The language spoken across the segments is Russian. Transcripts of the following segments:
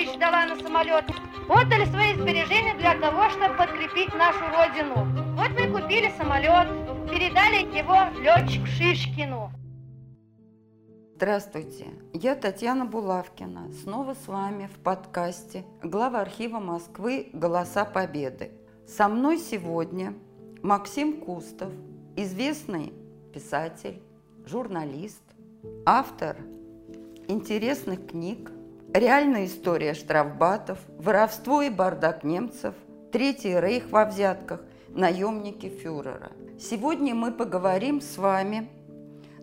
тысяч дала на самолет. Отдали свои сбережения для того, чтобы подкрепить нашу родину. Вот мы купили самолет, передали его летчику Шишкину. Здравствуйте, я Татьяна Булавкина. Снова с вами в подкасте глава архива Москвы «Голоса Победы». Со мной сегодня Максим Кустов, известный писатель, журналист, автор интересных книг «Реальная история штрафбатов», «Воровство и бардак немцев», «Третий рейх во взятках», «Наемники фюрера». Сегодня мы поговорим с вами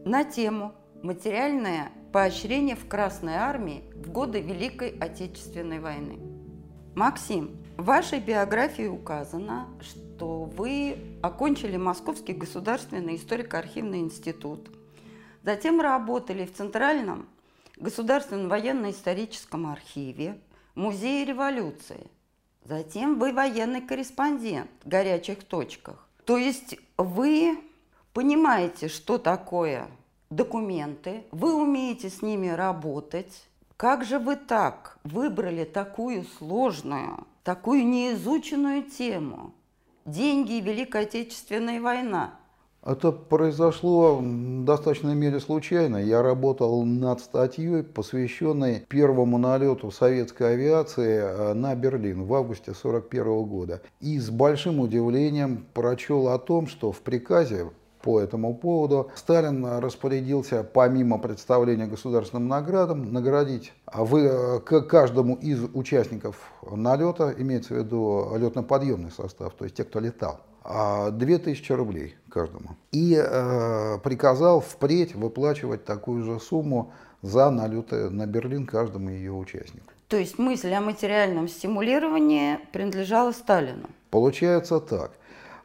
на тему Материальное поощрение в Красной Армии в годы Великой Отечественной войны. Максим, в вашей биографии указано, что вы окончили Московский государственный историко-архивный институт, затем работали в Центральном государственном военно-историческом архиве, Музее революции. Затем вы военный корреспондент в горячих точках. То есть вы понимаете, что такое документы, вы умеете с ними работать. Как же вы так выбрали такую сложную, такую неизученную тему? Деньги и Великая Отечественная война. Это произошло в достаточной мере случайно. Я работал над статьей, посвященной первому налету советской авиации э, на Берлин в августе 1941 года. И с большим удивлением прочел о том, что в приказе по этому поводу. Сталин распорядился, помимо представления государственным наградам, наградить а вы, к каждому из участников налета, имеется в виду летно-подъемный состав, то есть те, кто летал, 2000 а, рублей каждому. И э, приказал впредь выплачивать такую же сумму за налеты на Берлин каждому ее участнику. То есть мысль о материальном стимулировании принадлежала Сталину? Получается так.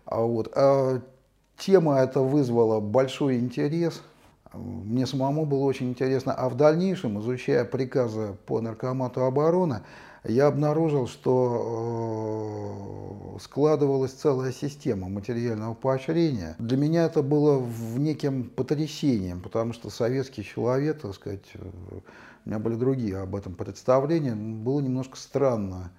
А вот, а Тема эта вызвала большой интерес. Мне самому было очень интересно. А в дальнейшем, изучая приказы по наркомату обороны, я обнаружил, что э, складывалась целая система материального поощрения. Для меня это было в неким потрясением, потому что советский человек, так сказать, э, у меня были другие об этом представления, было немножко странно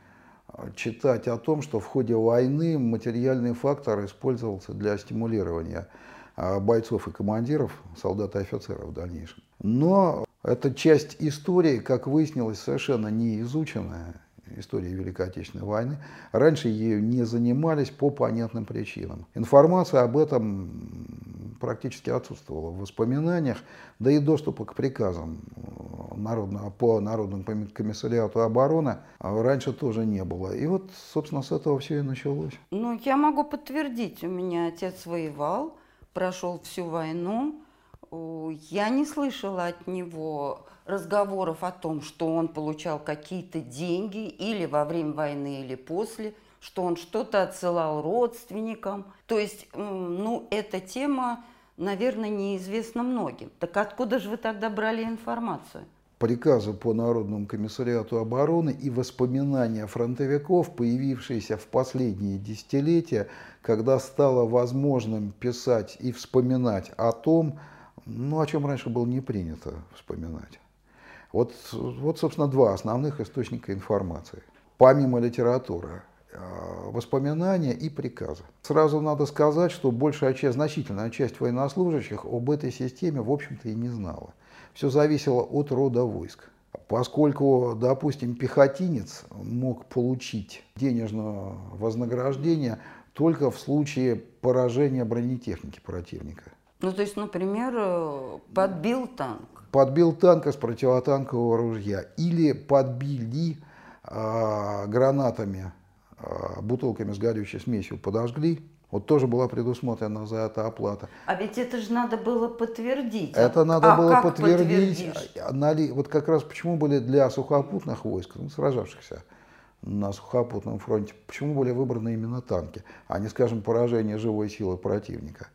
читать о том, что в ходе войны материальный фактор использовался для стимулирования бойцов и командиров, солдат и офицеров в дальнейшем. Но эта часть истории, как выяснилось, совершенно не изученная, история Великой Отечественной войны. Раньше ею не занимались по понятным причинам. Информация об этом практически отсутствовала в воспоминаниях, да и доступа к приказам народного, по Народному комиссариату обороны раньше тоже не было. И вот, собственно, с этого все и началось. Ну, я могу подтвердить, у меня отец воевал, прошел всю войну. Я не слышала от него разговоров о том, что он получал какие-то деньги или во время войны, или после, что он что-то отсылал родственникам. То есть, ну, эта тема, наверное, неизвестна многим. Так откуда же вы тогда брали информацию? приказы по Народному комиссариату обороны и воспоминания фронтовиков, появившиеся в последние десятилетия, когда стало возможным писать и вспоминать о том, ну, о чем раньше было не принято вспоминать. Вот, вот, собственно, два основных источника информации, помимо литературы а, воспоминания и приказы. Сразу надо сказать, что большая часть, значительная часть военнослужащих об этой системе, в общем-то, и не знала все зависело от рода войск. Поскольку, допустим, пехотинец мог получить денежное вознаграждение только в случае поражения бронетехники противника. Ну, то есть, например, э, подбил танк. Подбил танк из противотанкового ружья. Или подбили э, гранатами, э, бутылками с горючей смесью, подожгли вот тоже была предусмотрена за это оплата. А ведь это же надо было подтвердить. Это надо а было подтвердить. Нали, вот как раз почему были для сухопутных войск, ну, сражавшихся на сухопутном фронте, почему были выбраны именно танки, а не, скажем, поражение живой силы противника.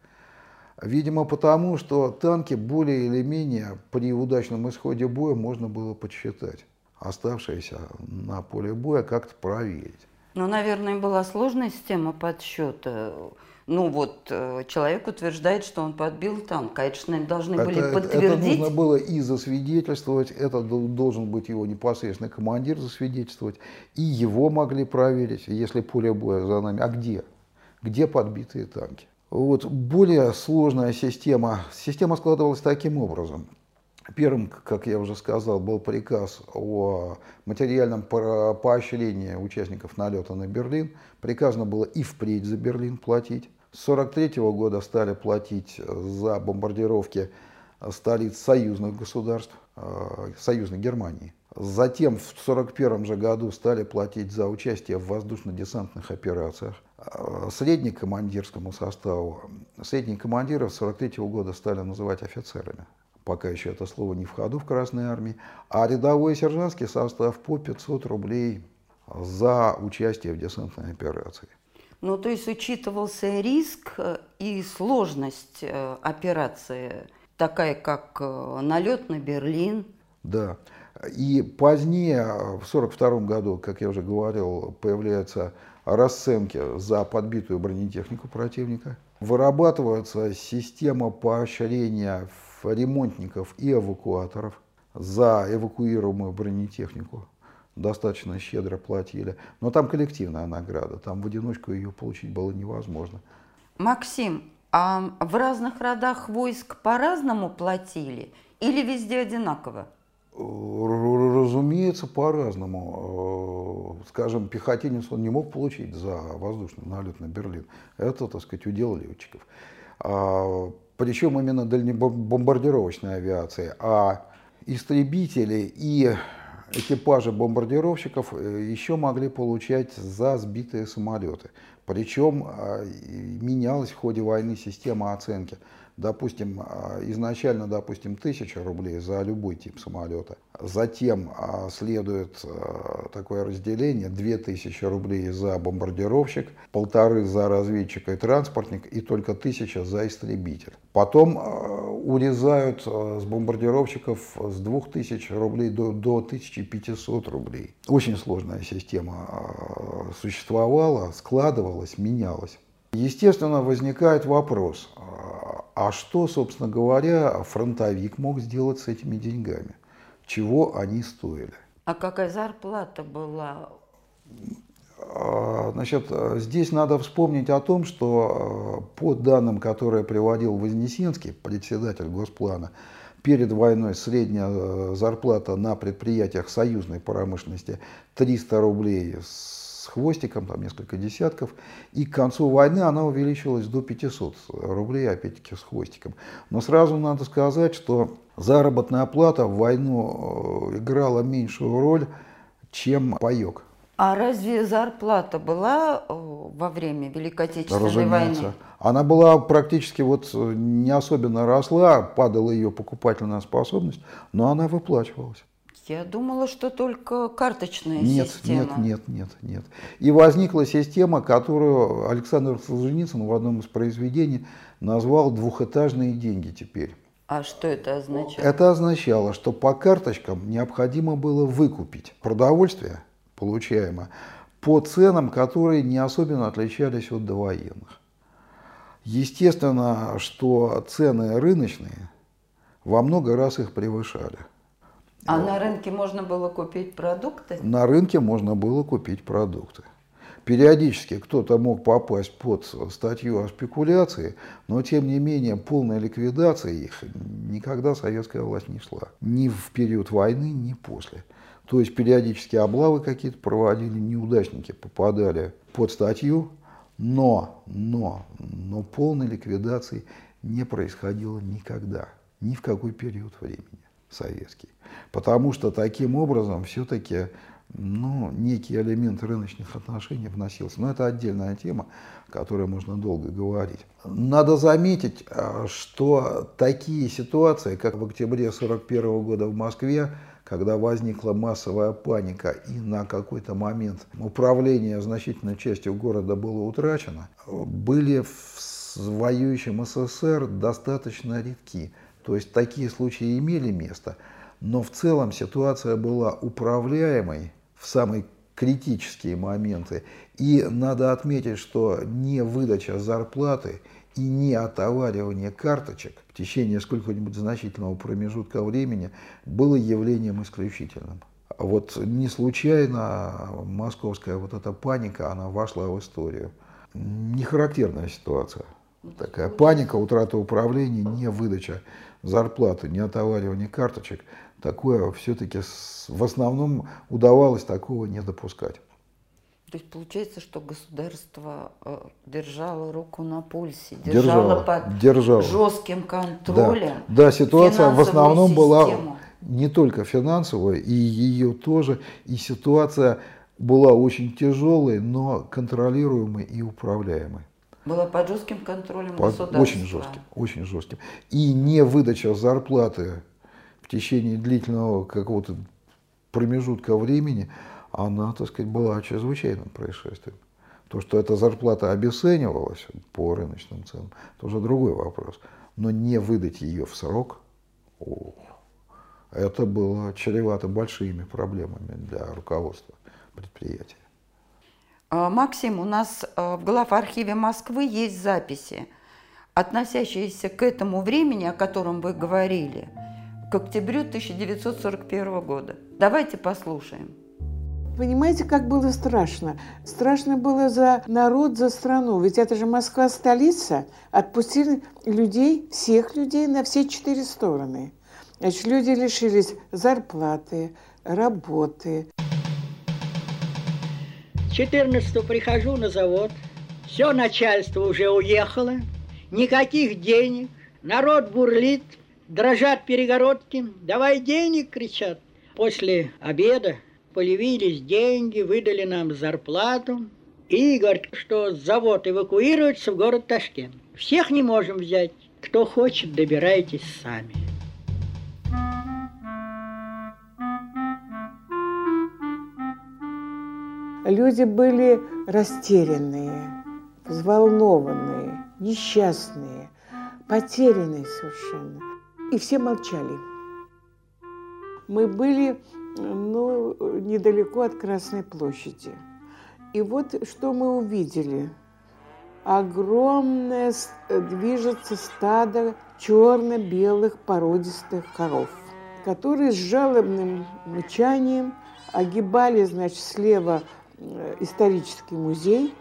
Видимо, потому что танки более или менее при удачном исходе боя можно было подсчитать. Оставшиеся на поле боя как-то проверить. Ну, наверное, была сложная система подсчета. Ну вот, э, человек утверждает, что он подбил танк. Конечно, должны это, были подтвердить. Это нужно было и засвидетельствовать, это должен быть его непосредственный командир засвидетельствовать, и его могли проверить, если поле боя за нами. А где? Где подбитые танки? Вот более сложная система. Система складывалась таким образом. Первым, как я уже сказал, был приказ о материальном поощрении участников налета на Берлин. Приказано было и впредь за Берлин платить. С 1943 года стали платить за бомбардировки столиц союзных государств, э, союзной Германии. Затем в 1941 же году стали платить за участие в воздушно-десантных операциях. Э, среднекомандирскому составу, средние командиры с 1943 года стали называть офицерами пока еще это слово не в ходу в Красной Армии, а рядовой сержантский состав по 500 рублей за участие в десантной операции. Ну, то есть учитывался риск э, и сложность э, операции, такая как э, налет на Берлин. Да. И позднее, в 1942 году, как я уже говорил, появляются расценки за подбитую бронетехнику противника. Вырабатывается система поощрения ремонтников и эвакуаторов за эвакуируемую бронетехнику достаточно щедро платили. Но там коллективная награда, там в одиночку ее получить было невозможно. Максим, а в разных родах войск по-разному платили или везде одинаково? Разумеется, по-разному. Скажем, пехотинец он не мог получить за воздушный налет на Берлин. Это, так сказать, удел летчиков. А причем именно дальнебомбардировочной авиации, а истребители и экипажи бомбардировщиков э, еще могли получать за сбитые самолеты. Причем а, менялась в ходе войны система оценки допустим, а, изначально, допустим, 1000 рублей за любой тип самолета. Затем а, следует а, такое разделение, 2000 рублей за бомбардировщик, полторы за разведчика и транспортник и только 1000 за истребитель. Потом урезают с бомбардировщиков с 2000 рублей до, до 1500 рублей. Очень сложная система существовала, складывалась, менялась. Естественно, возникает вопрос, а что, собственно говоря, фронтовик мог сделать с этими деньгами? Чего они стоили? А какая зарплата была? А, значит, здесь надо вспомнить о том, что а, по данным, которые приводил Вознесенский, председатель Госплана, перед войной средняя а, зарплата на предприятиях союзной промышленности 300 рублей с хвостиком, там несколько десятков, и к концу войны она увеличилась до 500 рублей, опять-таки с хвостиком. Но сразу надо сказать, что заработная плата в войну э, играла меньшую роль, чем паек. А разве зарплата была э, во время Великой Отечественной Разумеется. войны? Она была практически вот э, не особенно росла, падала ее покупательная способность, но она выплачивалась. Я думала, что только карточная нет, система. Нет, нет, нет, нет. И возникла система, которую Александр Солженицын в одном из произведений назвал «двухэтажные деньги» теперь. А что это означало? Это означало, что по карточкам необходимо было выкупить продовольствие, получаемое, по ценам, которые не особенно отличались от довоенных. Естественно, что цены рыночные во много раз их превышали. А на рынке можно было купить продукты? На рынке можно было купить продукты. Периодически кто-то мог попасть под статью о спекуляции, но тем не менее полная ликвидация их никогда советская власть не шла. Ни в период войны, ни после. То есть периодически облавы какие-то проводили, неудачники попадали под статью, но, но, но полной ликвидации не происходило никогда, ни в какой период времени советский. Потому что таким образом все-таки ну, некий элемент рыночных отношений вносился. Но это отдельная тема, о которой можно долго говорить. Надо заметить, а, что такие ситуации, как в октябре 1941 года в Москве, когда возникла массовая паника и на какой-то момент управление значительной частью города было утрачено, были в воюющем СССР достаточно редки. То есть такие случаи имели место – но в целом ситуация была управляемой в самой критические моменты. И надо отметить, что не выдача зарплаты и не отоваривание карточек в течение сколько-нибудь значительного промежутка времени было явлением исключительным. Вот не случайно московская вот эта паника, она вошла в историю. Не характерная ситуация. Такая паника, утрата управления, не выдача зарплаты, не отоваривание карточек. Такое все-таки в основном удавалось такого не допускать. То есть получается, что государство э, держало руку на пульсе, держало, держало под держало. жестким контролем. Да, да ситуация в основном систему. была не только финансовая, и ее тоже, и ситуация была очень тяжелой, но контролируемой и управляемой. Была под жестким контролем под, государства. Очень жестким, очень жестким. И не выдача зарплаты в течение длительного какого-то промежутка времени, она, так сказать, была чрезвычайным происшествием. То, что эта зарплата обесценивалась по рыночным ценам, это уже другой вопрос. Но не выдать ее в срок, о, это было чревато большими проблемами для руководства предприятия. А, Максим, у нас а, в глав-архиве Москвы есть записи, относящиеся к этому времени, о котором вы говорили, к октябрю 1941 года. Давайте послушаем. Понимаете, как было страшно? Страшно было за народ, за страну. Ведь это же Москва столица. Отпустили людей, всех людей на все четыре стороны. Значит, люди лишились зарплаты, работы. 14 прихожу на завод, все начальство уже уехало, никаких денег, народ бурлит, дрожат перегородки, давай денег, кричат. После обеда появились деньги, выдали нам зарплату. И говорят, что завод эвакуируется в город Ташкент. Всех не можем взять, кто хочет, добирайтесь сами. Люди были растерянные, взволнованные, несчастные, потерянные совершенно. И все молчали. Мы были ну, недалеко от Красной площади. И вот что мы увидели. Огромное движется стадо черно-белых породистых коров, которые с жалобным мычанием огибали, значит, слева исторический музей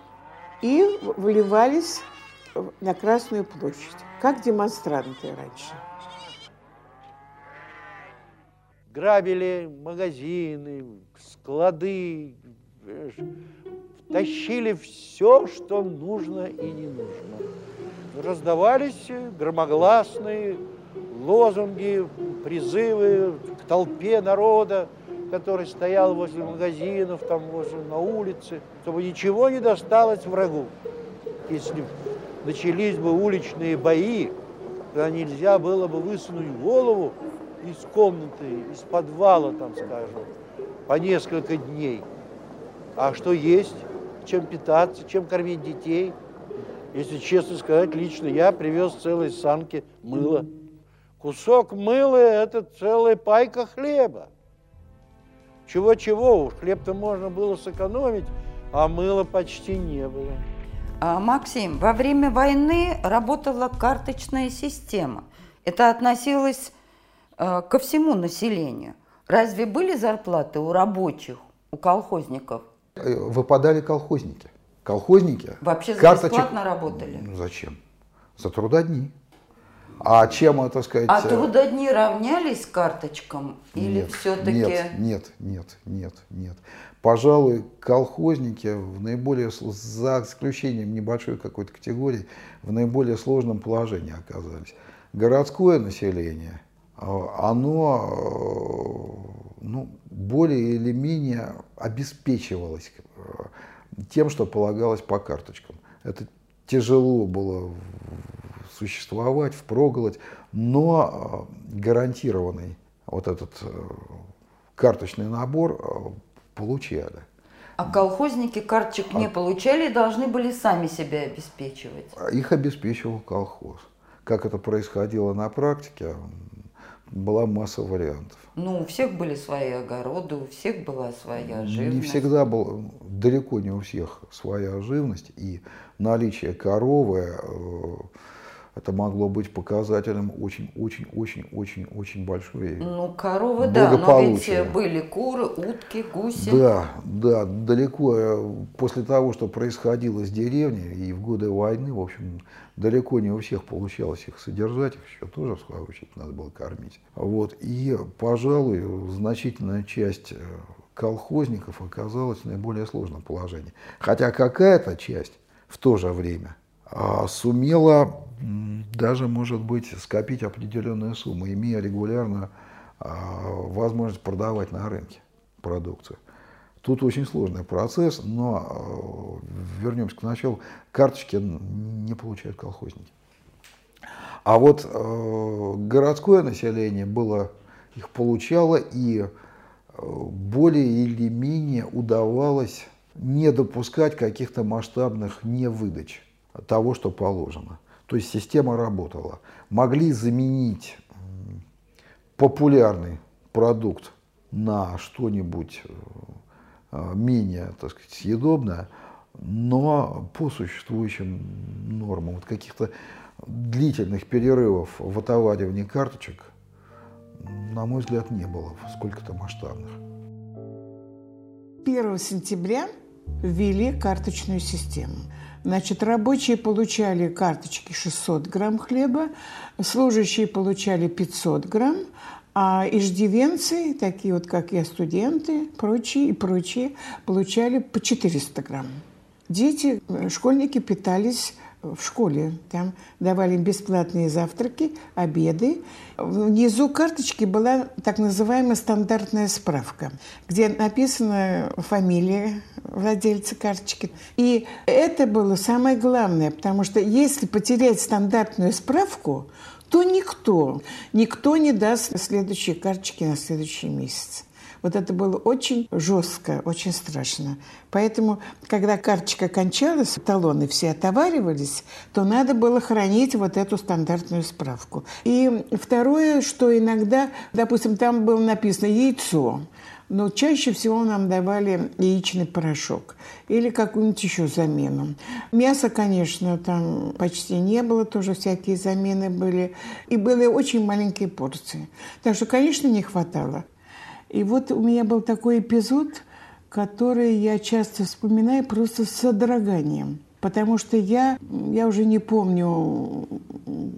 и вливались на Красную площадь, как демонстранты раньше. Грабили магазины, склады, тащили все, что нужно и не нужно. Раздавались громогласные лозунги, призывы к толпе народа который стоял возле магазинов, там возле на улице, чтобы ничего не досталось врагу. Если начались бы уличные бои, тогда нельзя было бы высунуть голову из комнаты, из подвала, там, скажем, по несколько дней. А что есть, чем питаться, чем кормить детей? Если честно сказать, лично я привез целые санки мыла. Кусок мыла – это целая пайка хлеба. Чего-чего, уж хлеб-то можно было сэкономить, а мыла почти не было. А, Максим, во время войны работала карточная система. Это относилось э, ко всему населению. Разве были зарплаты у рабочих, у колхозников? Э, выпадали колхозники. Колхозники Вообще карточек... бесплатно работали? Ну, зачем? За трудодни. А чем, так сказать... А трудодни равнялись карточкам? Или все-таки... Нет, нет, нет, нет, нет. Пожалуй, колхозники в наиболее, за исключением небольшой какой-то категории, в наиболее сложном положении оказались. Городское население, а, оно ну, более или менее обеспечивалось э, тем, что полагалось по карточкам. Это тяжело было существовать, впроголодь, но э, гарантированный вот этот э, карточный набор э, получали. А колхозники карточек не а... получали и должны были сами себя обеспечивать? Их обеспечивал колхоз. Как это происходило на практике, была масса вариантов. Ну, у всех были свои огороды, у всех была своя живность. Не всегда был, далеко не у всех своя живность, и наличие коровы это могло быть показателем очень-очень-очень-очень-очень большой Ну, коровы, да, но ведь были куры, утки, гуси. Да, да, далеко э, после того, что происходило с деревней и в годы войны, в общем, далеко не у всех получалось их содержать, их еще тоже, в свою очередь, надо было кормить. Вот, и, пожалуй, значительная часть э, колхозников оказалась в наиболее сложном положении. Хотя какая-то часть в то же время сумела даже, может быть, скопить определенную сумму, имея регулярно а, возможность продавать на рынке продукцию. Тут очень сложный процесс, но а, вернемся к началу. Карточки не получают колхозники. А вот городское население было, их получало и более или менее удавалось не допускать каких-то масштабных невыдач того, что положено. То есть система работала. Могли заменить популярный продукт на что-нибудь э, менее, так сказать, съедобное, но по существующим нормам. Вот каких-то длительных перерывов в отоваривании карточек, на мой взгляд, не было сколько-то масштабных. 1 сентября ввели карточную систему. Значит, рабочие получали карточки 600 грамм хлеба, служащие получали 500 грамм, а иждивенцы, такие вот, как я, студенты, прочие и прочие, получали по 400 грамм. Дети, э, школьники питались в школе. Там давали им бесплатные завтраки, обеды. Внизу карточки была так называемая стандартная справка, где написана фамилия владельца карточки. И это было самое главное, потому что если потерять стандартную справку, то никто, никто не даст следующие карточки на следующий месяц. Вот это было очень жестко, очень страшно. Поэтому, когда карточка кончалась, талоны все отоваривались, то надо было хранить вот эту стандартную справку. И второе, что иногда, допустим, там было написано «яйцо», но чаще всего нам давали яичный порошок или какую-нибудь еще замену. Мяса, конечно, там почти не было, тоже всякие замены были. И были очень маленькие порции. Так что, конечно, не хватало. И вот у меня был такой эпизод, который я часто вспоминаю просто с содроганием. Потому что я, я уже не помню,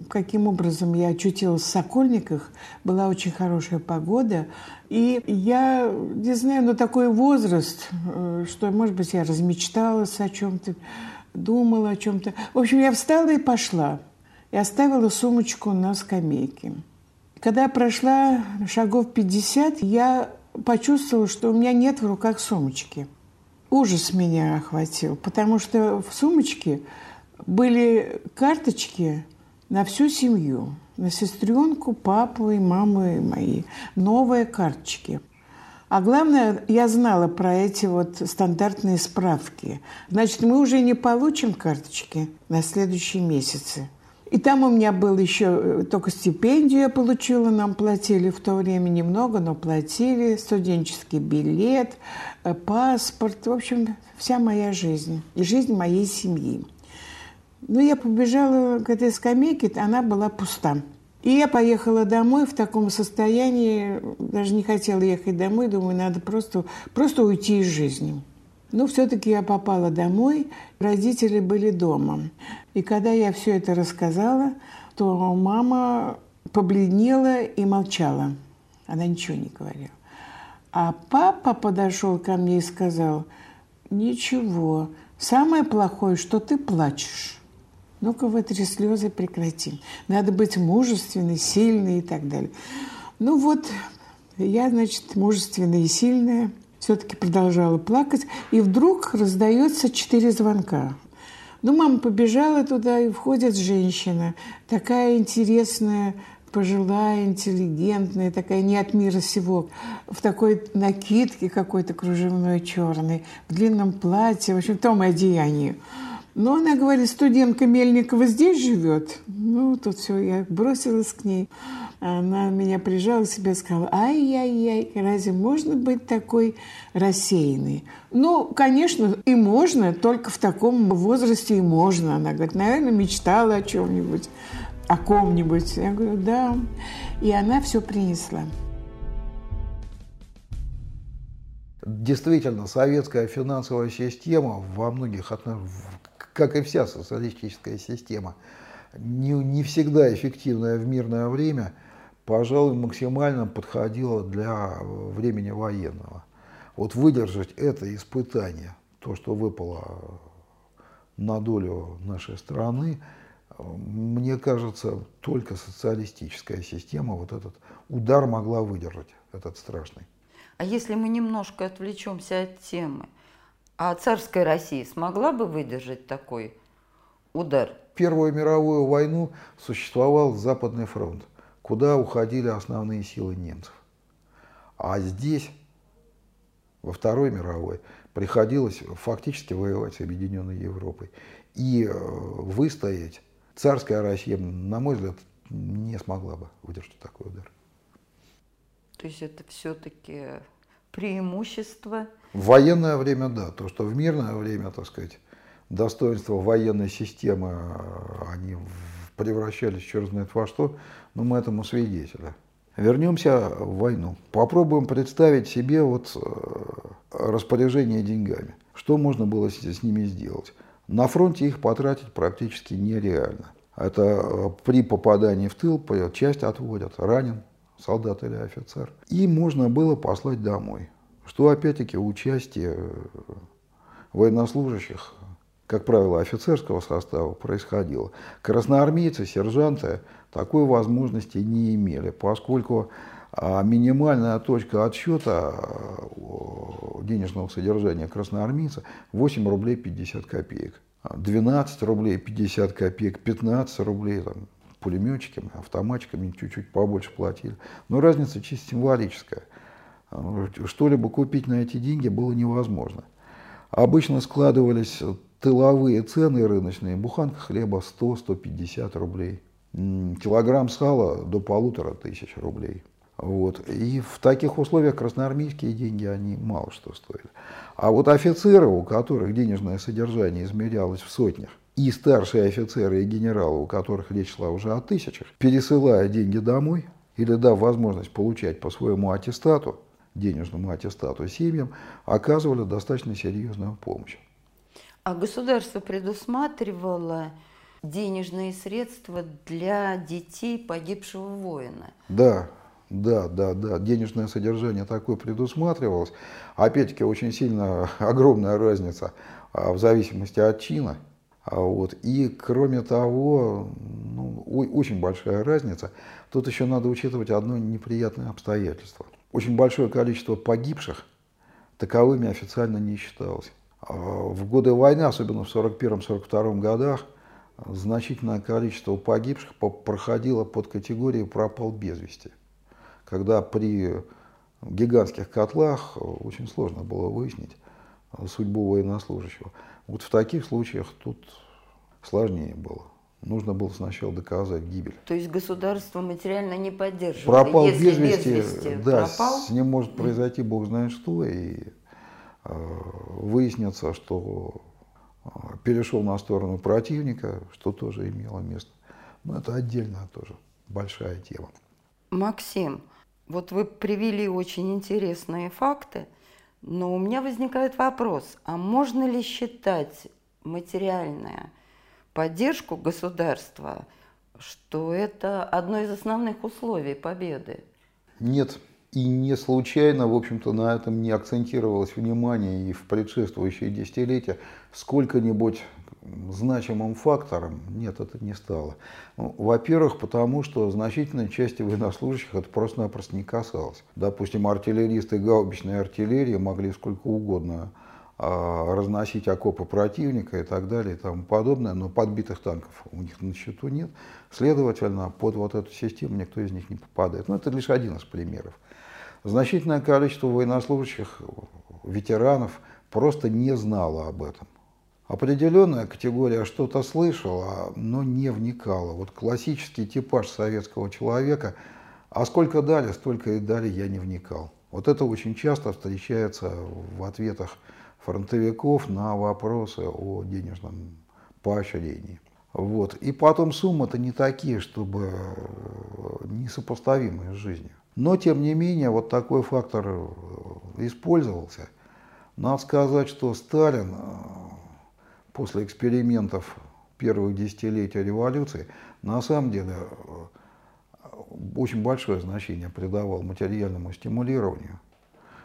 каким образом я очутилась в Сокольниках. Была очень хорошая погода. И я, не знаю, но такой возраст, э, что, может быть, я размечталась о чем-то, думала о чем-то. В общем, я встала и пошла. И оставила сумочку на скамейке. Когда прошла шагов 50, я почувствовала, что у меня нет в руках сумочки. Ужас меня охватил, потому что в сумочке были карточки на всю семью, на сестренку, папу и маму и мои. Новые карточки. А главное, я знала про эти вот стандартные справки. Значит, мы уже не получим карточки на следующие месяцы. И там у меня был еще э, только стипендию я получила, нам платили в то время немного, но платили, студенческий билет, э, паспорт, в общем, вся моя жизнь и жизнь моей семьи. Ну, я побежала к этой скамейке, она была пуста. И я поехала домой в таком состоянии, даже не хотела ехать домой, думаю, надо просто, просто уйти из жизни. Но все-таки я попала домой, родители были дома. И когда я все это рассказала, то мама побледнела и молчала. Она ничего не говорила. А папа подошел ко мне и сказал, ничего, самое плохое, что ты плачешь. Ну-ка, вытри слезы, прекрати. Надо быть мужественной, сильной и так далее. Ну вот, я, значит, мужественная и сильная – все-таки продолжала плакать, и вдруг раздается четыре звонка. Ну, мама побежала туда, и входит женщина, такая интересная, пожилая, интеллигентная, такая не от мира сего, в такой накидке какой-то кружевной черной, в длинном платье, в общем, в том одеянии. Но она говорит, студентка Мельникова здесь живет. Ну, тут все, я бросилась к ней. Она меня прижала к себе и сказала, ай-яй-яй, разве можно быть такой рассеянной? Ну, конечно, и можно, только в таком возрасте и можно. Она говорит, наверное, мечтала о чем-нибудь, о ком-нибудь. Я говорю, да. И она все принесла. Действительно, советская финансовая система во многих отношениях, как и вся социалистическая система, не, не всегда эффективная в мирное время – пожалуй, максимально подходило для времени военного. Вот выдержать это испытание, то, что выпало на долю нашей страны, мне кажется, только социалистическая система вот этот удар могла выдержать, этот страшный. А если мы немножко отвлечемся от темы, а царская Россия смогла бы выдержать такой удар? Первую мировую войну существовал Западный фронт куда уходили основные силы немцев. А здесь, во Второй мировой, приходилось фактически воевать с Объединенной Европой. И э, выстоять царская Россия, на мой взгляд, не смогла бы выдержать такой удар. То есть это все-таки преимущество? В военное время, да. То, что в мирное время, так сказать, достоинства военной системы, э, они превращались черт знает во что, но мы этому свидетели. Вернемся в войну. Попробуем представить себе вот э, распоряжение деньгами. Что можно было с ними сделать? На фронте их потратить практически нереально. Это э, при попадании в тыл часть отводят, ранен солдат или офицер. И можно было послать домой. Что опять-таки участие э, военнослужащих как правило, офицерского состава происходило. Красноармейцы, сержанты такой возможности не имели, поскольку а, минимальная точка отсчета а, денежного содержания красноармейца 8 рублей 50 копеек. 12 рублей 50 копеек, 15 рублей там, пулеметчиками, автоматчиками чуть-чуть побольше платили. Но разница чисто символическая. Что-либо купить на эти деньги было невозможно. Обычно складывались тыловые цены рыночные, буханка хлеба 100-150 рублей, килограмм сала до полутора тысяч рублей. Вот. И в таких условиях красноармейские деньги, они мало что стоили. А вот офицеры, у которых денежное содержание измерялось в сотнях, и старшие офицеры и генералы, у которых речь шла уже о тысячах, пересылая деньги домой или дав возможность получать по своему аттестату, денежному аттестату семьям, оказывали достаточно серьезную помощь. А государство предусматривало денежные средства для детей погибшего воина. Да, да, да, да. Денежное содержание такое предусматривалось. Опять-таки очень сильно огромная разница а, в зависимости от чина. А вот. И кроме того, ну, очень большая разница. Тут еще надо учитывать одно неприятное обстоятельство. Очень большое количество погибших таковыми официально не считалось. А, в годы войны, особенно в 1941-1942 годах, значительное количество погибших проходило под категорией «пропал без вести», когда при гигантских котлах очень сложно было выяснить судьбу военнослужащего. Вот в таких случаях тут сложнее было. Нужно было сначала доказать гибель. То есть государство материально не поддерживало. Пропал Если без вести, без вести да, пропал? с ним может произойти бог знает что, и Э, выяснится, что э, перешел на сторону противника, что тоже имело место. Но это отдельная тоже большая тема. Максим, вот вы привели очень интересные факты, но у меня возникает вопрос, а можно ли считать материальную поддержку государства, что это одно из основных условий победы? Нет, и не случайно, в общем-то, на этом не акцентировалось внимание и в предшествующие десятилетия сколько-нибудь значимым фактором нет, это не стало. Ну, во-первых, потому что значительной части военнослужащих это просто-напросто не касалось. Допустим, артиллеристы гаубичной артиллерии могли сколько угодно а, разносить окопы противника и так далее и тому подобное, но подбитых танков у них на счету нет. Следовательно, под вот эту систему никто из них не попадает. Но это лишь один из примеров. Значительное количество военнослужащих, ветеранов просто не знало об этом. определенная категория что-то слышала, но не вникала. Вот классический типаж советского человека, а сколько дали, столько и дали, я не вникал. Вот это очень часто встречается в ответах фронтовиков на вопросы о денежном поощрении. Вот. И потом суммы-то не такие, чтобы несопоставимые с жизнью. Но, тем не менее, вот такой фактор использовался. Надо сказать, что Сталин после экспериментов первых десятилетий революции на самом деле очень большое значение придавал материальному стимулированию.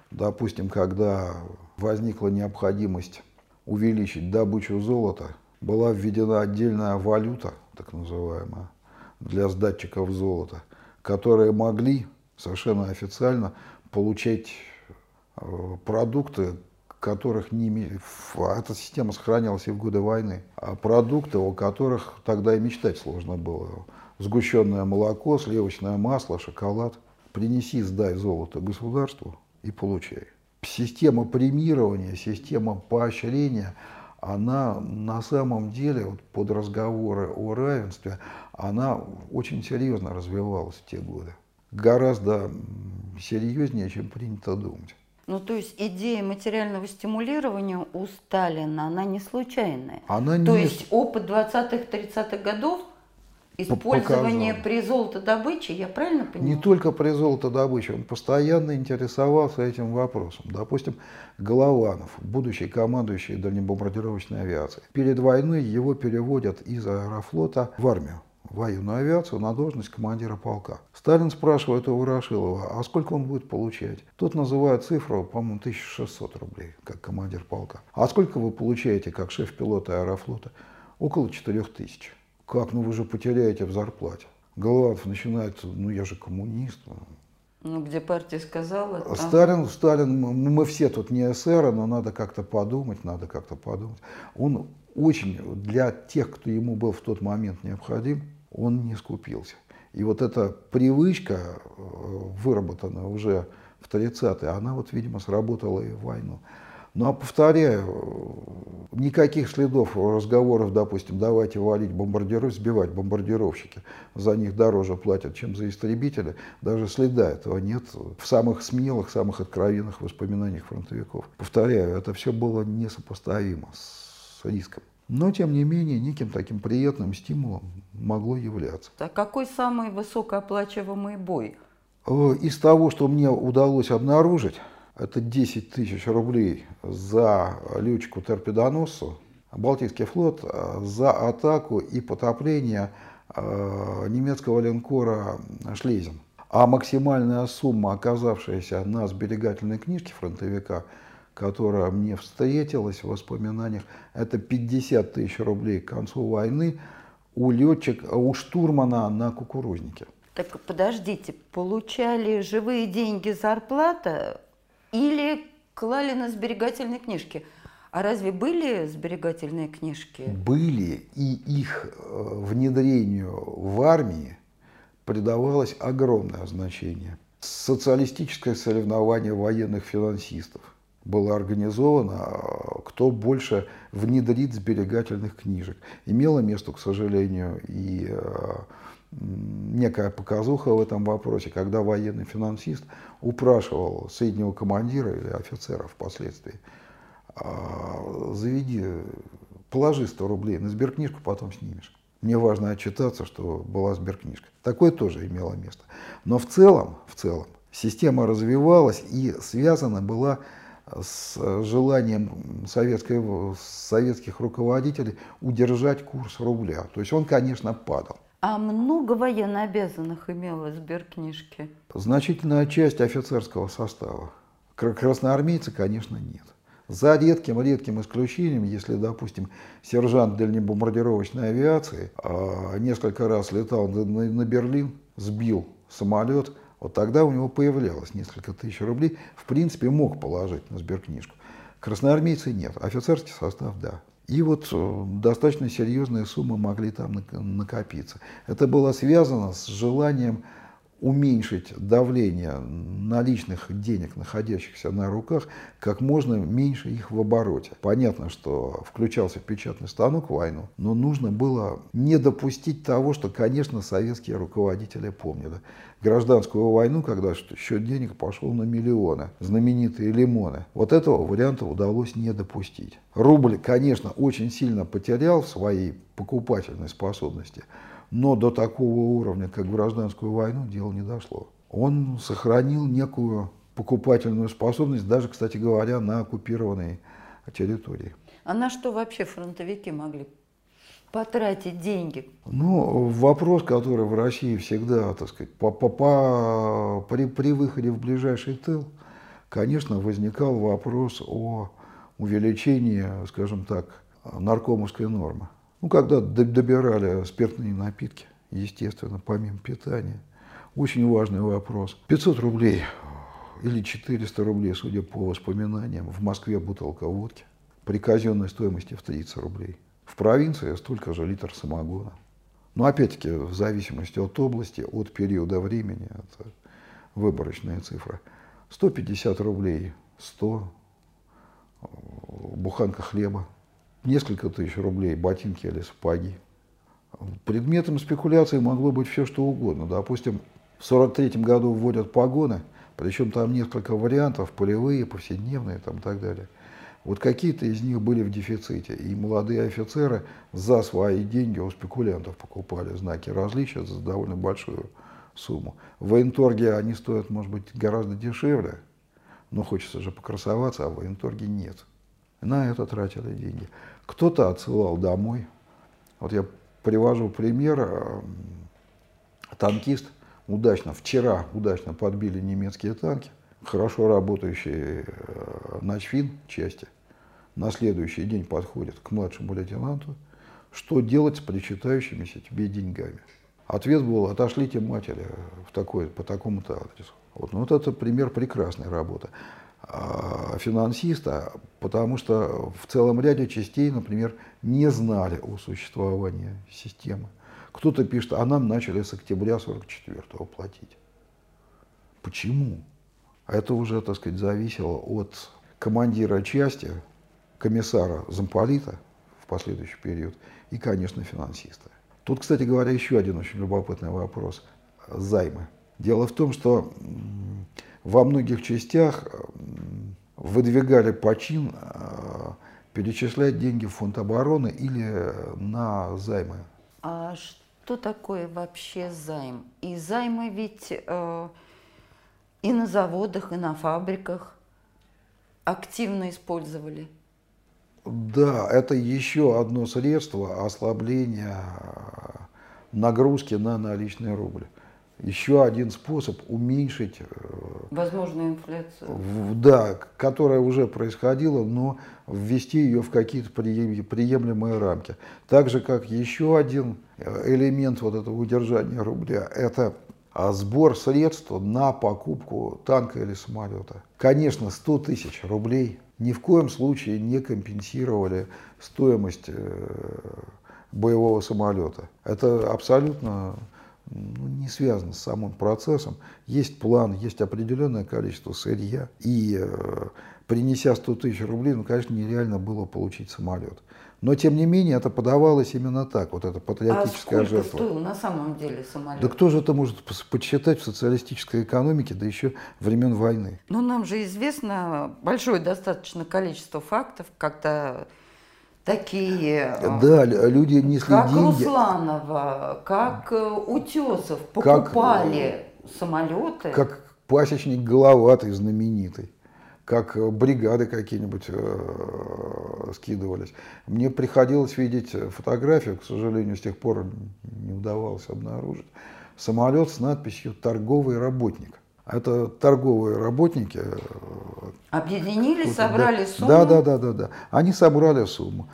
Допустим, когда возникла необходимость увеличить добычу золота, была введена отдельная валюта, так называемая, для сдатчиков золота, которые могли совершенно официально получать э, продукты, которых не... Эта система сохранялась и в годы войны. А продукты, о которых тогда и мечтать сложно было. Сгущенное молоко, сливочное масло, шоколад. Принеси, сдай золото государству и получай. Система премирования, система поощрения, она на самом деле вот под разговоры о равенстве, она очень серьезно развивалась в те годы. Гораздо серьезнее, чем принято думать. Ну, то есть идея материального стимулирования у Сталина, она не случайная. Она то не... есть опыт 20-30-х годов Использование показал. при золотодобыче, я правильно понимаю? Не только при золотодобыче, он постоянно интересовался этим вопросом. Допустим, Голованов, будущий командующий дальнебомбардировочной авиацией. Перед войной его переводят из аэрофлота в армию военную авиацию на должность командира полка. Сталин спрашивает у Ворошилова, а сколько он будет получать? Тот называет цифру, по-моему, 1600 рублей, как командир полка. А сколько вы получаете, как шеф пилота аэрофлота? Около 4000. Как, ну вы же потеряете в зарплате. Голованов начинает, ну я же коммунист. Ну, где партия сказала. Там... Сталин, Сталин, мы все тут не эсеры, но надо как-то подумать, надо как-то подумать. Он очень, для тех, кто ему был в тот момент необходим, он не скупился. И вот эта привычка, э, выработанная уже в 30-е, она вот, видимо, сработала и в войну. Ну а повторяю, никаких следов разговоров, допустим, давайте валить бомбардиров, сбивать бомбардировщики, за них дороже платят, чем за истребители, даже следа этого нет в самых смелых, самых откровенных воспоминаниях фронтовиков. Повторяю, это все было несопоставимо с риском. Но, тем не менее, неким таким приятным стимулом могло являться. А какой самый высокооплачиваемый бой? Э, из того, что мне удалось обнаружить, это 10 тысяч рублей за летчику торпедоносцу, Балтийский флот э, за атаку и потопление э, немецкого линкора «Шлезин». А максимальная сумма, оказавшаяся на сберегательной книжке фронтовика, которая мне встретилась в воспоминаниях, это 50 тысяч рублей к концу войны у летчика, у штурмана на кукурузнике. Так подождите, получали живые деньги зарплата или клали на сберегательные книжки? А разве были сберегательные книжки? Были, и их э, внедрению в армии придавалось огромное значение. Социалистическое соревнование военных финансистов было организовано, э, кто больше внедрит сберегательных книжек. Имело место, к сожалению, и э, некая показуха в этом вопросе, когда военный финансист упрашивал среднего командира или офицера впоследствии, «А, заведи, положи 100 рублей на сберкнижку, потом снимешь. Мне важно отчитаться, что была сберкнижка. Такое тоже имело место. Но в целом, в целом, система развивалась и связана была с желанием советской, советских руководителей удержать курс рубля. То есть он, конечно, падал. А много военнообязанных имело сберкнижки? Значительная часть офицерского состава. Красноармейцы, конечно, нет. За редким-редким исключением, если, допустим, сержант дальнебомбардировочной авиации а, несколько раз летал на Берлин, сбил самолет, вот тогда у него появлялось несколько тысяч рублей, в принципе, мог положить на сберкнижку. Красноармейцы нет, офицерский состав – да. И вот э, достаточно серьезные суммы могли там накопиться. Это было связано с желанием уменьшить давление наличных денег, находящихся на руках, как можно меньше их в обороте. Понятно, что включался печатный станок в войну, но нужно было не допустить того, что, конечно, советские руководители помнили. Гражданскую войну, когда счет денег пошел на миллионы, знаменитые лимоны. Вот этого варианта удалось не допустить. Рубль, конечно, очень сильно потерял в своей покупательной способности, но до такого уровня, как в гражданскую войну, дело не дошло. Он сохранил некую покупательную способность, даже, кстати говоря, на оккупированной территории. А на что вообще фронтовики могли потратить деньги? Ну, вопрос, который в России всегда, так сказать, по, по, по, при, при выходе в ближайший тыл, конечно, возникал вопрос о увеличении, скажем так, наркомовской нормы. Ну, когда добирали спиртные напитки, естественно, помимо питания. Очень важный вопрос. 500 рублей или 400 рублей, судя по воспоминаниям, в Москве бутылка водки при казенной стоимости в 30 рублей. В провинции столько же литр самогона. Но опять-таки, в зависимости от области, от периода времени, это выборочная цифра. 150 рублей, 100, буханка хлеба, несколько тысяч рублей ботинки или сапоги. Предметом спекуляции могло быть все, что угодно. Допустим, в 1943 году вводят погоны, причем там несколько вариантов, полевые, повседневные там, и так далее. Вот какие-то из них были в дефиците, и молодые офицеры за свои деньги у спекулянтов покупали знаки различия за довольно большую сумму. В военторге они стоят, может быть, гораздо дешевле, но хочется же покрасоваться, а в военторге нет. На это тратили деньги. Кто-то отсылал домой. Вот я привожу пример. Э, танкист удачно, вчера удачно подбили немецкие танки, хорошо работающие э, начфин части. На следующий день подходит к младшему лейтенанту. Что делать с причитающимися тебе деньгами? Ответ был, отошлите матери в такой, по такому-то адресу. Вот, ну, вот это пример прекрасной работы. А, финансиста, потому что в целом ряде частей, например, не знали о существовании системы. Кто-то пишет, а нам начали с октября 44-го платить. Почему? А это уже, так сказать, зависело от командира части, комиссара замполита в последующий период и, конечно, финансиста. Тут, кстати говоря, еще один очень любопытный вопрос. Займы. Дело в том, что во многих частях выдвигали почин э, перечислять деньги в фонд обороны или на займы. А что такое вообще займ? И займы ведь э, и на заводах, и на фабриках активно использовали. Да, это еще одно средство ослабления нагрузки на наличный рубль еще один способ уменьшить э, возможную инфляцию. Да, которая уже происходила, но ввести ее в какие-то приемлемые рамки. Так же, как еще один э, элемент вот этого удержания рубля, это сбор средств на покупку танка или самолета. Конечно, 100 тысяч рублей ни в коем случае не компенсировали стоимость э, боевого самолета. Это абсолютно ну, не связано с самым процессом. Есть план, есть определенное количество сырья. И э, принеся 100 тысяч рублей, ну, конечно, нереально было получить самолет. Но, тем не менее, это подавалось именно так, вот эта патриотическая а жертва. стоил на самом деле самолет? Да кто же это может подсчитать в социалистической экономике, да еще времен войны? Ну, нам же известно большое достаточно количество фактов, когда такие... Да, люди несли как деньги. Как Русланова, как э, Утесов покупали как, самолеты. Как пасечник Головатый знаменитый как бригады какие-нибудь э, скидывались. Мне приходилось видеть фотографию, к сожалению, с тех пор не удавалось обнаружить, самолет с надписью «Торговый работник». Это торговые работники. Э, Объединились, собрали да, сумму? Да, да, да, да, да. Они собрали сумму.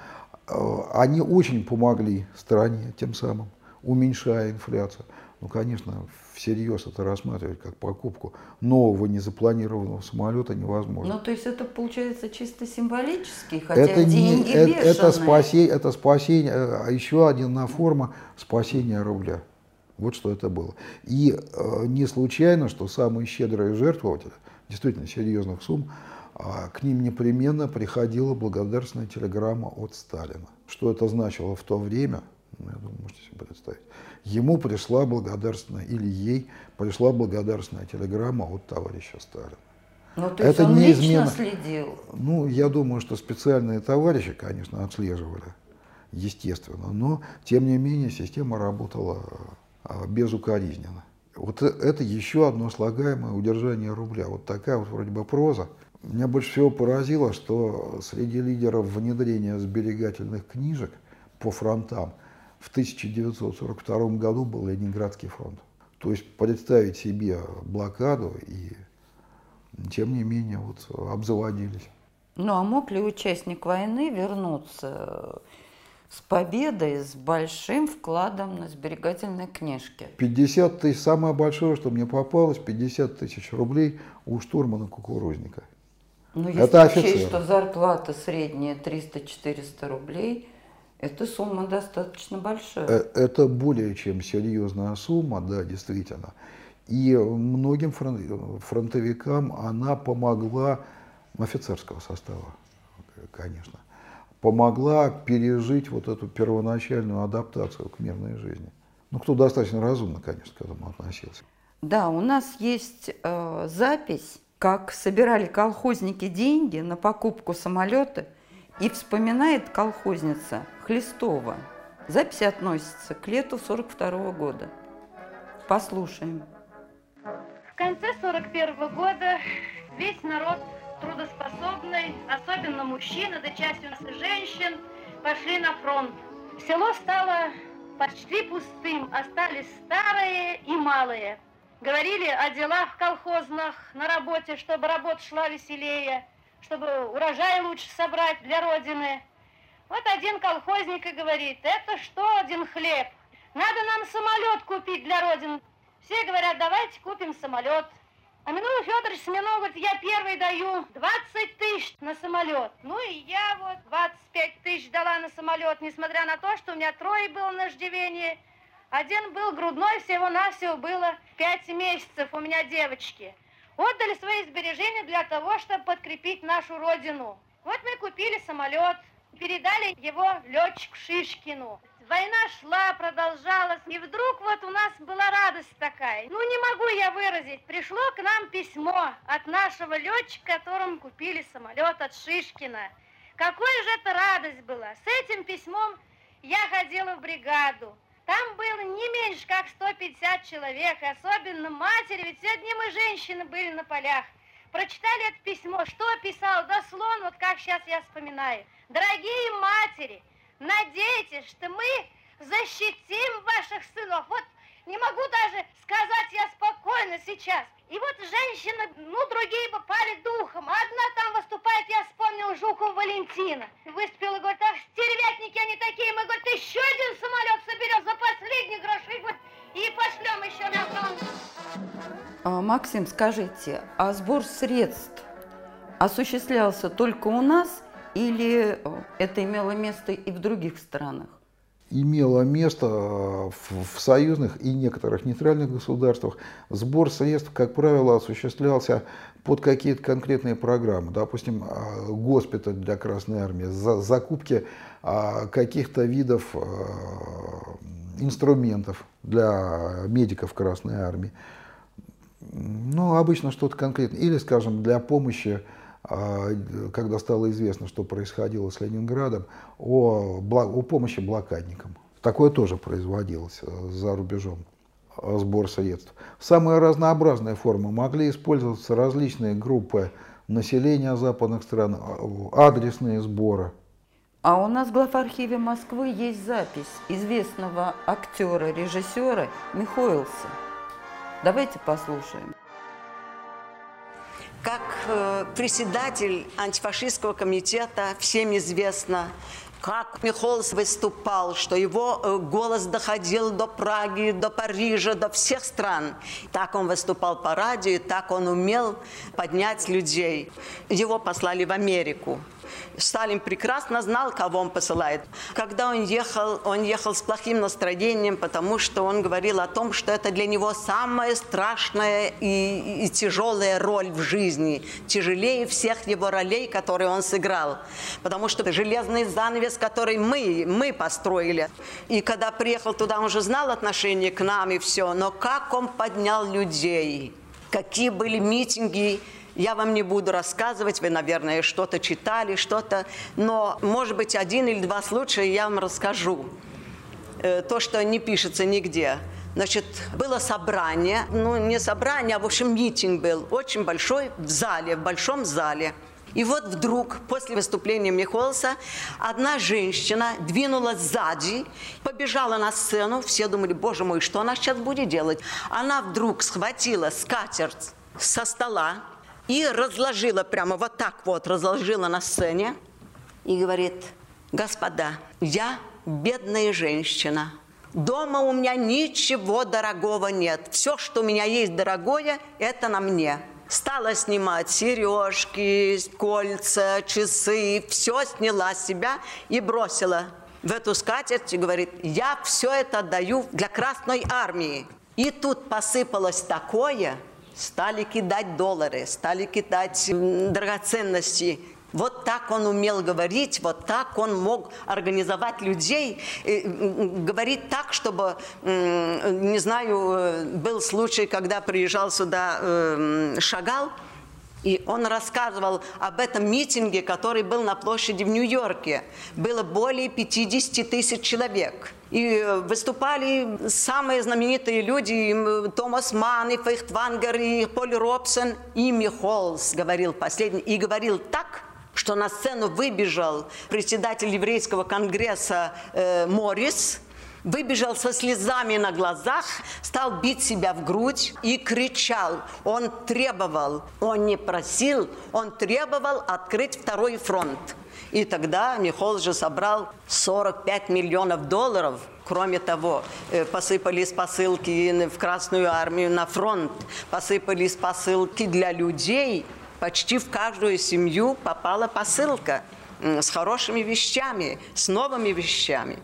Э, они очень помогли стране тем самым, уменьшая инфляцию. Ну, конечно, всерьез это рассматривать как покупку нового незапланированного самолета невозможно. Ну, то есть это получается чисто символически, хотя это деньги не, это, бешеные. это, спасение, это спасение, а еще одна форма спасения рубля Вот что это было. И э, не случайно, что самые щедрые жертвователи, действительно серьезных сумм, э, к ним непременно приходила благодарственная телеграмма от Сталина. Что это значило в то время, ну, я думаю, можете себе представить. Ему пришла благодарственная, или ей пришла благодарственная телеграмма от товарища Сталина. Ну, то Это он неизменно. лично следил. Ну, я думаю, что специальные товарищи, конечно, отслеживали, естественно, но, тем не менее, система работала а, безукоризненно. Вот э- это еще одно слагаемое удержание рубля. Вот такая вот вроде бы проза. Меня больше всего поразило, что среди лидеров внедрения сберегательных книжек по фронтам в 1942 году был Ленинградский фронт. То есть представить себе блокаду и тем не менее вот обзаводились. Ну а мог ли участник войны вернуться с победой, с большим вкладом на сберегательной книжке? 50 тысяч, самое большое, что мне попалось, 50 тысяч рублей у штурмана кукурузника. Ну, Это если учесть, офицер. что зарплата средняя 300-400 рублей, эта сумма достаточно большая. Э, Это более чем серьезная сумма, да, действительно. И многим фрон- фронтовикам она помогла, офицерского состава, конечно, помогла пережить вот эту первоначальную адаптацию к мирной жизни. Ну, кто достаточно разумно, конечно, к этому относился. Да, у нас есть э, запись, как собирали колхозники деньги на покупку самолета, и вспоминает колхозница Хлестова. Запись относится к лету 42 года. Послушаем. В конце 41 года весь народ особенно мужчины, да часть у нас и женщин, пошли на фронт. Село стало почти пустым, остались старые и малые. Говорили о делах колхозных на работе, чтобы работа шла веселее, чтобы урожай лучше собрать для Родины. Вот один колхозник и говорит, это что один хлеб? Надо нам самолет купить для Родины. Все говорят, давайте купим самолет. А Минула Федорович Смирнов говорит, я первый даю 20 тысяч на самолет. Ну и я вот 25 тысяч дала на самолет, несмотря на то, что у меня трое было на иждивении. Один был грудной, всего-навсего было 5 месяцев у меня девочки. Отдали свои сбережения для того, чтобы подкрепить нашу родину. Вот мы купили самолет, передали его летчику Шишкину. Война шла, продолжалась, и вдруг вот у нас была радость такая. Ну, не могу я выразить. Пришло к нам письмо от нашего летчика, которому купили самолет от Шишкина. Какая же это радость была. С этим письмом я ходила в бригаду. Там было не меньше, как 150 человек, особенно матери, ведь одни мы женщины были на полях. Прочитали это письмо, что писал, дословно, вот как сейчас я вспоминаю. Дорогие матери, надейтесь, что мы защитим ваших сынов. Вот не могу даже сказать я спокойно сейчас. И вот женщины, ну, другие попали духом. А Одна там выступает, я вспомнил Жукова Валентина. Выступила, говорит, ах, стервятники они такие. Мы, говорит, еще один самолет соберем за последние гроши, говорит, и пошлем еще на фронт. А, Максим, скажите, а сбор средств осуществлялся только у нас или э, это имело место и в других странах? имело место э, в, союзных и некоторых нейтральных государствах. Сбор средств, как правило, осуществлялся под какие-то конкретные программы. Допустим, э, госпиталь для Красной Армии, за, закупки э, каких-то видов инструментов для медиков Красной Армии. Ну, обычно что-то конкретное. Или, скажем, для помощи когда стало известно, что происходило с Ленинградом, о, о помощи блокадникам. Такое тоже производилось э, за рубежом, сбор средств. Самые разнообразные формы могли использоваться различные группы населения западных стран, а, адресные сборы. А у нас в главархиве Москвы есть запись известного актера, режиссера Михоэлса. Давайте послушаем. Как э, председатель антифашистского комитета всем известно, как Михолс выступал, что его э, голос доходил до Праги, до Парижа, до всех стран. Так он выступал по радио, так он умел поднять людей. Его послали в Америку. Сталин прекрасно знал, кого он посылает. Когда он ехал, он ехал с плохим настроением, потому что он говорил о том, что это для него самая страшная и, и тяжелая роль в жизни. Тяжелее всех его ролей, которые он сыграл. Потому что железный занавес, который мы, мы построили. И когда приехал туда, он же знал отношение к нам и все. Но как он поднял людей, какие были митинги, я вам не буду рассказывать, вы, наверное, что-то читали, что-то, но, может быть, один или два случая я вам расскажу. Э, то, что не пишется нигде. Значит, было собрание, ну, не собрание, а, в общем, митинг был, очень большой, в зале, в большом зале. И вот вдруг, после выступления Михолса, одна женщина двинулась сзади, побежала на сцену. Все думали, боже мой, что она сейчас будет делать? Она вдруг схватила скатерть со стола, и разложила прямо вот так вот, разложила на сцене и говорит, господа, я бедная женщина, дома у меня ничего дорогого нет, все, что у меня есть дорогое, это на мне. Стала снимать сережки, кольца, часы, все сняла с себя и бросила в эту скатерть и говорит, я все это отдаю для Красной Армии. И тут посыпалось такое – стали кидать доллары, стали кидать драгоценности. Вот так он умел говорить, вот так он мог организовать людей, говорить так, чтобы, не знаю, был случай, когда приезжал сюда э, Шагал, и он рассказывал об этом митинге, который был на площади в Нью-Йорке. Было более 50 тысяч человек. И выступали самые знаменитые люди, Томас Ман, и Фейхтвангер, и Поль Робсон, и Михолс говорил последний. И говорил так, что на сцену выбежал председатель еврейского конгресса э, Моррис – выбежал со слезами на глазах, стал бить себя в грудь и кричал. Он требовал, он не просил, он требовал открыть второй фронт. И тогда Михол же собрал 45 миллионов долларов. Кроме того, э, посыпались посылки в Красную армию на фронт, посыпались посылки для людей. Почти в каждую семью попала посылка с хорошими вещами, с новыми вещами.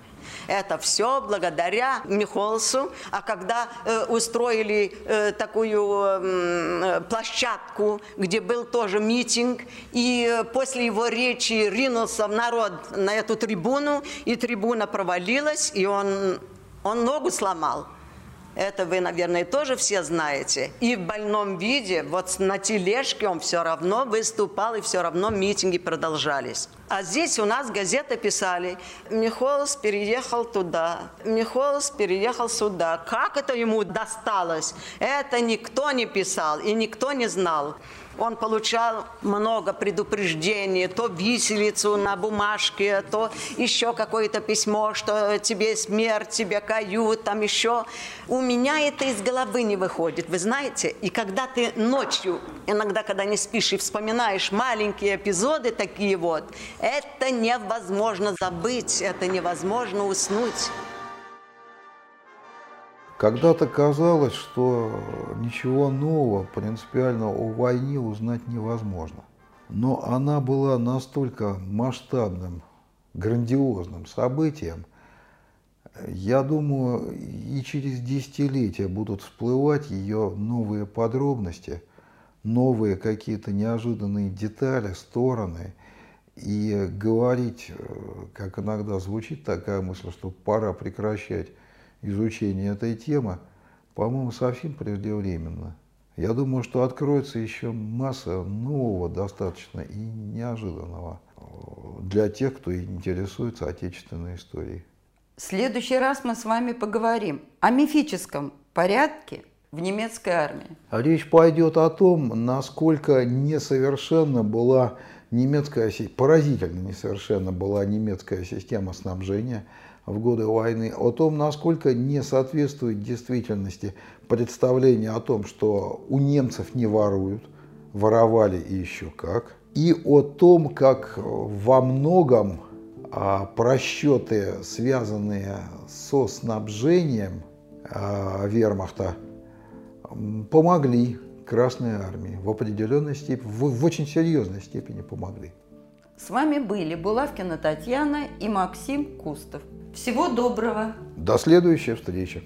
Это все благодаря Михолсу. А когда э, устроили э, такую э, площадку, где был тоже митинг, и после его речи ринулся в народ на эту трибуну, и трибуна провалилась, и он, он ногу сломал. Это вы, наверное, тоже все знаете. И в больном виде, вот на тележке он все равно выступал, и все равно митинги продолжались. А здесь у нас газеты писали, Михолс переехал туда, Михолс переехал сюда. Как это ему досталось? Это никто не писал и никто не знал. Он получал много предупреждений, то виселицу на бумажке, то еще какое-то письмо, что тебе смерть, тебе кают, там еще. У меня это из головы не выходит, вы знаете. И когда ты ночью, иногда, когда не спишь и вспоминаешь маленькие эпизоды такие вот, это невозможно забыть, это невозможно уснуть. Когда-то казалось, что ничего нового принципиально о войне узнать невозможно. Но она была настолько масштабным, грандиозным событием, я думаю, и через десятилетия будут всплывать ее новые подробности, новые какие-то неожиданные детали, стороны. И говорить, как иногда звучит такая мысль, что пора прекращать изучения этой темы, по-моему, совсем преждевременно. Я думаю, что откроется еще масса нового достаточно и неожиданного э, для тех, кто интересуется отечественной историей. В следующий раз мы с вами поговорим о мифическом порядке в немецкой армии. Речь пойдет о том, насколько несовершенна была немецкая, поразительно несовершенна была немецкая система снабжения – в годы войны, о том, насколько не соответствует действительности представление о том, что у немцев не воруют, воровали и еще как, и о том, как во многом а, просчеты, связанные со снабжением а, вермахта, помогли Красной Армии в определенной степени, в, очень серьезной степени помогли. С вами были Булавкина Татьяна и Максим Кустов. Всего доброго! До следующей встречи!